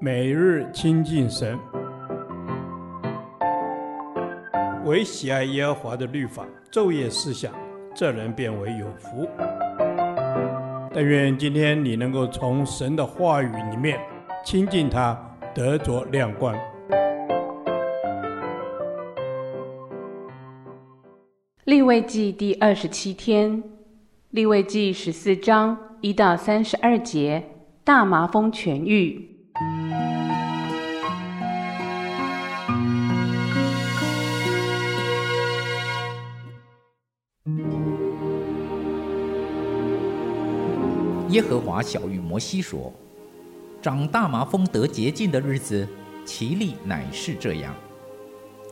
每日亲近神，唯喜爱耶和华的律法，昼夜思想，这人便为有福。但愿今天你能够从神的话语里面亲近他，得着亮光。立位记第二十七天，立位记十四章一到三十二节，大麻风痊愈。耶和华晓諭摩西说：“长大麻风得洁净的日子，其例乃是这样：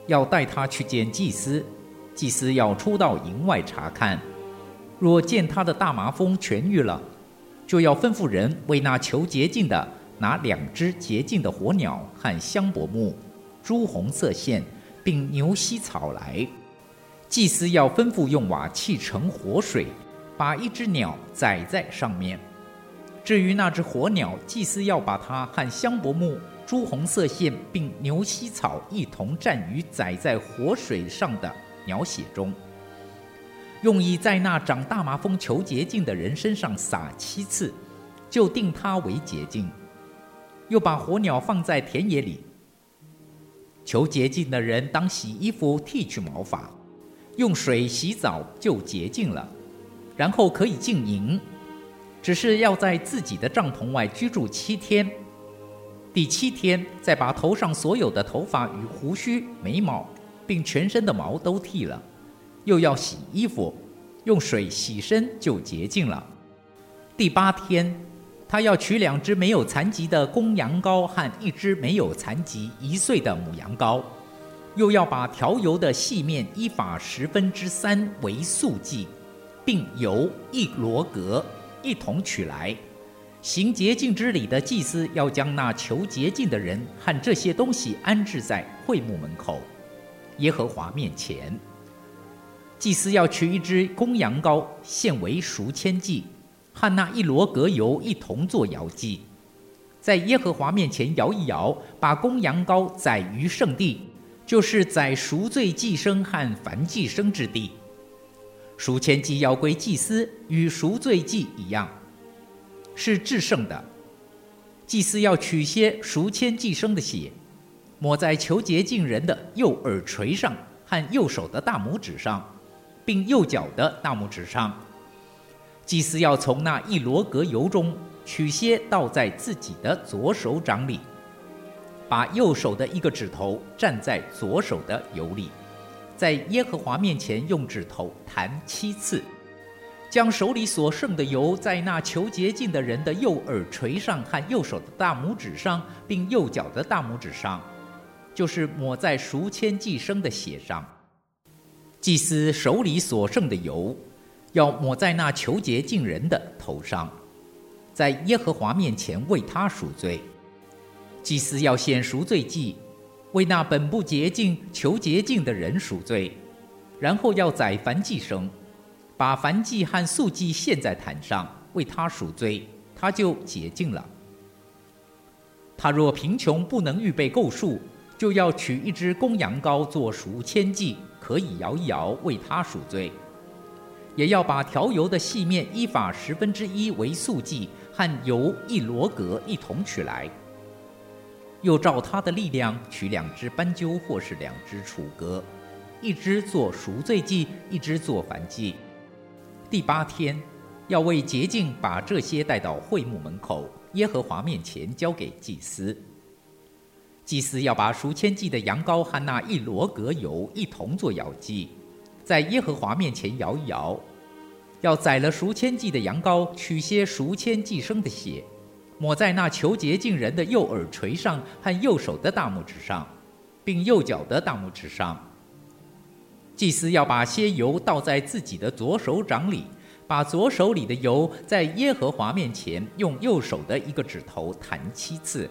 要带他去见祭司，祭司要出到营外查看。若见他的大麻风痊愈了，就要吩咐人为那求洁净的拿两只洁净的活鸟和香柏木、朱红色线，并牛膝草来。祭司要吩咐用瓦器盛活水，把一只鸟宰在上面。”至于那只火鸟，祭司要把它和香柏木、朱红色线，并牛膝草一同蘸于载在活水上的鸟血中，用以在那长大麻风求洁净的人身上撒七次，就定他为洁净。又把火鸟放在田野里。求洁净的人当洗衣服，剃去毛发，用水洗澡，就洁净了，然后可以进营。只是要在自己的帐篷外居住七天，第七天再把头上所有的头发与胡须、眉毛，并全身的毛都剃了，又要洗衣服，用水洗身就洁净了。第八天，他要取两只没有残疾的公羊羔和一只没有残疾一岁的母羊羔，又要把调油的细面依法十分之三为素剂，并油一罗格。一同取来，行洁净之礼的祭司要将那求洁净的人和这些东西安置在会幕门口，耶和华面前。祭司要取一只公羊羔献为赎愆祭，和那一罗革油一同做摇祭，在耶和华面前摇一摇，把公羊羔宰于圣地，就是宰赎罪祭牲和燔祭牲之地。赎愆祭要归祭司，与赎罪祭一样，是至圣的。祭司要取些赎愆祭牲的血，抹在求洁净人的右耳垂上和右手的大拇指上，并右脚的大拇指上。祭司要从那一罗革油中取些倒在自己的左手掌里，把右手的一个指头蘸在左手的油里。在耶和华面前用指头弹七次，将手里所剩的油在那求洁净的人的右耳垂上和右手的大拇指上，并右脚的大拇指上，就是抹在赎愆祭牲的血上。祭司手里所剩的油，要抹在那求洁净人的头上，在耶和华面前为他赎罪。祭司要献赎罪祭。为那本不洁净、求洁净的人赎罪，然后要宰凡祭牲，把凡祭和素祭献在坛上，为他赎罪，他就洁净了。他若贫穷不能预备够数，就要取一只公羊羔做赎愆祭，可以摇一摇，为他赎罪。也要把调油的细面依法十分之一为素祭，和油一罗格一同取来。又照他的力量取两只斑鸠，或是两只雏鸽，一只做赎罪祭，一只做燔祭。第八天，要为洁净，把这些带到会幕门口，耶和华面前交给祭司。祭司要把赎愆祭的羊羔和那一罗格油一同做摇祭，在耶和华面前摇一摇。要宰了赎愆祭的羊羔，取些赎愆祭生的血。抹在那求洁净人的右耳垂上和右手的大拇指上，并右脚的大拇指上。祭司要把些油倒在自己的左手掌里，把左手里的油在耶和华面前用右手的一个指头弹七次，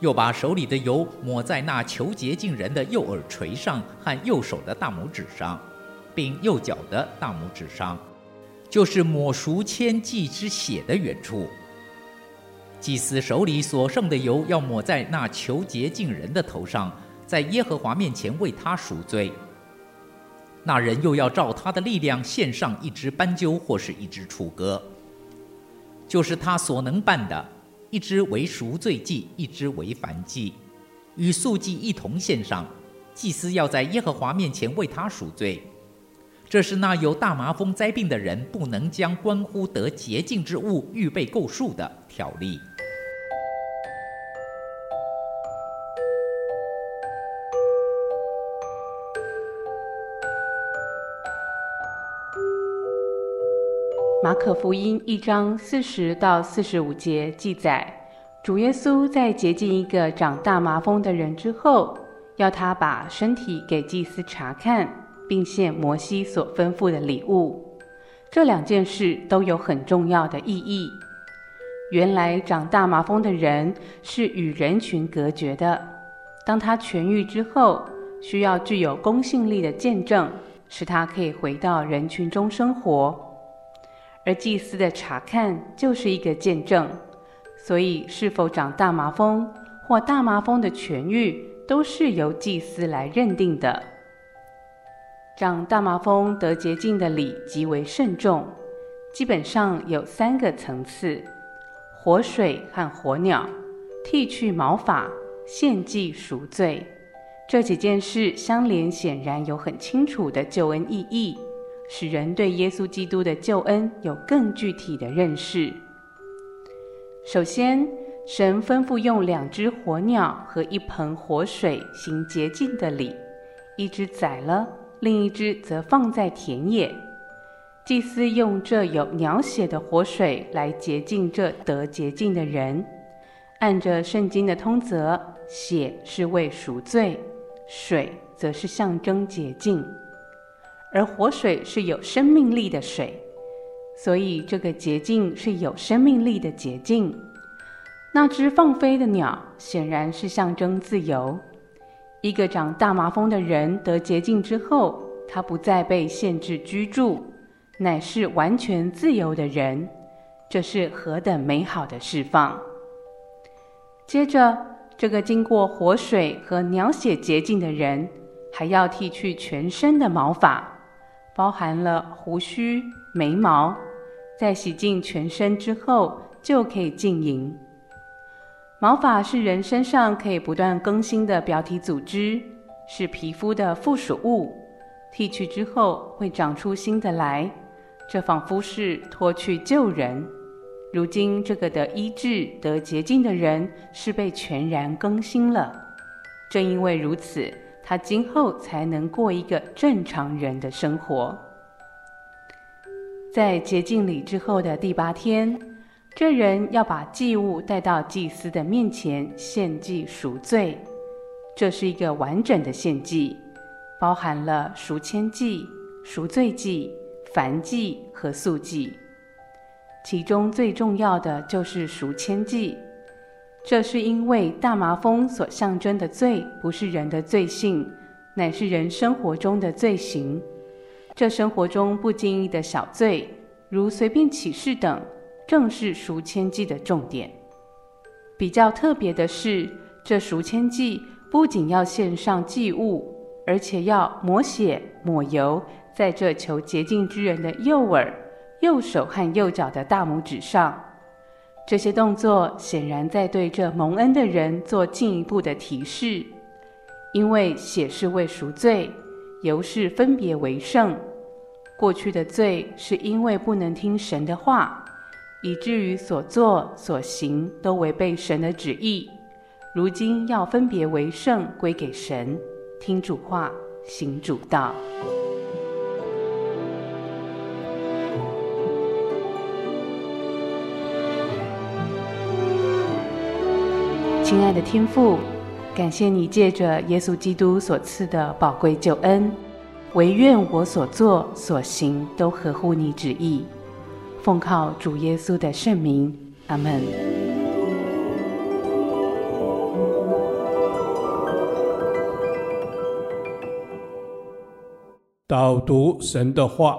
又把手里的油抹在那求洁净人的右耳垂上和右手的大拇指上，并右脚的大拇指上，就是抹赎千祭之血的原处。祭司手里所剩的油要抹在那求洁净人的头上，在耶和华面前为他赎罪。那人又要照他的力量献上一只斑鸠或是一只雏鸽，就是他所能办的，一只为赎罪祭，一只为燔祭，与素祭一同献上。祭司要在耶和华面前为他赎罪。这是那有大麻风灾病的人不能将关乎得洁净之物预备够数的条例。马可福音一章四十到四十五节记载，主耶稣在洁净一个长大麻风的人之后，要他把身体给祭司查看，并献摩西所吩咐的礼物。这两件事都有很重要的意义。原来长大麻风的人是与人群隔绝的，当他痊愈之后，需要具有公信力的见证，使他可以回到人群中生活。而祭司的查看就是一个见证，所以是否长大麻风或大麻风的痊愈，都是由祭司来认定的。长大麻风得洁净的礼极为慎重，基本上有三个层次：活水和活鸟，剃去毛发，献祭赎罪。这几件事相连，显然有很清楚的救恩意义。使人对耶稣基督的救恩有更具体的认识。首先，神吩咐用两只活鸟和一盆活水行洁净的礼，一只宰了，另一只则放在田野。祭司用这有鸟血的活水来洁净这得洁净的人。按着圣经的通则，血是为赎罪，水则是象征洁净。而活水是有生命力的水，所以这个洁净是有生命力的洁净。那只放飞的鸟显然是象征自由。一个长大麻风的人得洁净之后，他不再被限制居住，乃是完全自由的人。这是何等美好的释放！接着，这个经过活水和鸟血洁净的人，还要剃去全身的毛发。包含了胡须、眉毛，在洗净全身之后，就可以净淫。毛发是人身上可以不断更新的表体组织，是皮肤的附属物。剃去之后会长出新的来，这仿佛是脱去旧人。如今这个得医治、得洁净的人是被全然更新了。正因为如此。他今后才能过一个正常人的生活。在洁净礼之后的第八天，这人要把祭物带到祭司的面前献祭赎罪。这是一个完整的献祭，包含了赎愆祭、赎罪祭、燔祭和素祭。其中最重要的就是赎愆祭。这是因为大麻风所象征的罪，不是人的罪性，乃是人生活中的罪行。这生活中不经意的小罪，如随便起誓等，正是赎愆祭的重点。比较特别的是，这赎愆祭不仅要献上祭物，而且要抹血抹油，在这求洁净之人的右耳、右手和右脚的大拇指上。这些动作显然在对这蒙恩的人做进一步的提示，因为血是为赎罪，由是分别为圣。过去的罪是因为不能听神的话，以至于所做所行都违背神的旨意。如今要分别为圣，归给神，听主话，行主道。亲爱的天父，感谢你借着耶稣基督所赐的宝贵救恩，唯愿我所做所行都合乎你旨意。奉靠主耶稣的圣名，阿门。导读神的话，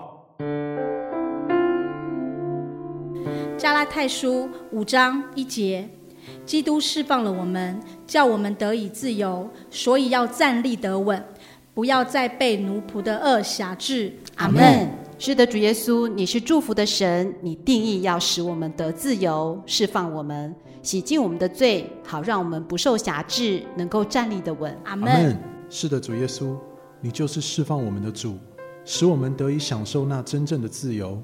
加拉太书五章一节。基督释放了我们，叫我们得以自由，所以要站立得稳，不要再被奴仆的恶挟制。阿门。是的，主耶稣，你是祝福的神，你定义要使我们得自由，释放我们，洗净我们的罪，好让我们不受辖制，能够站立得稳。阿门。是的，主耶稣，你就是释放我们的主，使我们得以享受那真正的自由，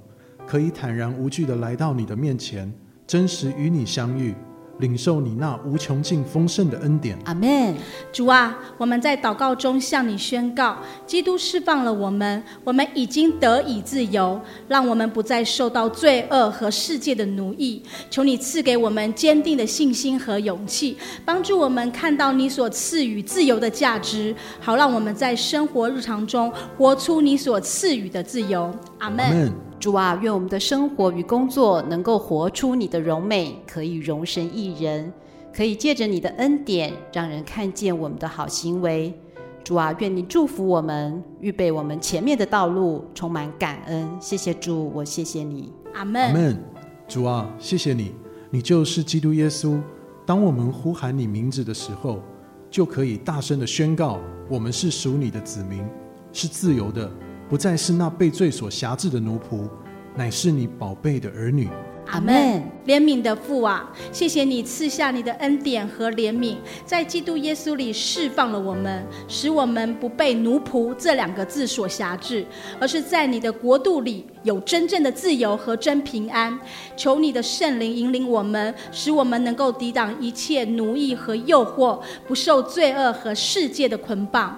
可以坦然无惧的来到你的面前，真实与你相遇。领受你那无穷尽丰盛的恩典。阿门。主啊，我们在祷告中向你宣告：基督释放了我们，我们已经得以自由，让我们不再受到罪恶和世界的奴役。求你赐给我们坚定的信心和勇气，帮助我们看到你所赐予自由的价值，好让我们在生活日常中活出你所赐予的自由。阿门。主啊，愿我们的生活与工作能够活出你的荣美，可以荣神一人，可以借着你的恩典，让人看见我们的好行为。主啊，愿你祝福我们，预备我们前面的道路，充满感恩。谢谢主，我谢谢你。阿门。阿门。主啊，谢谢你，你就是基督耶稣。当我们呼喊你名字的时候，就可以大声的宣告：我们是属你的子民，是自由的。不再是那被罪所辖制的奴仆，乃是你宝贝的儿女。阿门。怜悯的父啊，谢谢你赐下你的恩典和怜悯，在基督耶稣里释放了我们，使我们不被奴仆这两个字所辖制，而是在你的国度里有真正的自由和真平安。求你的圣灵引领我们，使我们能够抵挡一切奴役和诱惑，不受罪恶和世界的捆绑。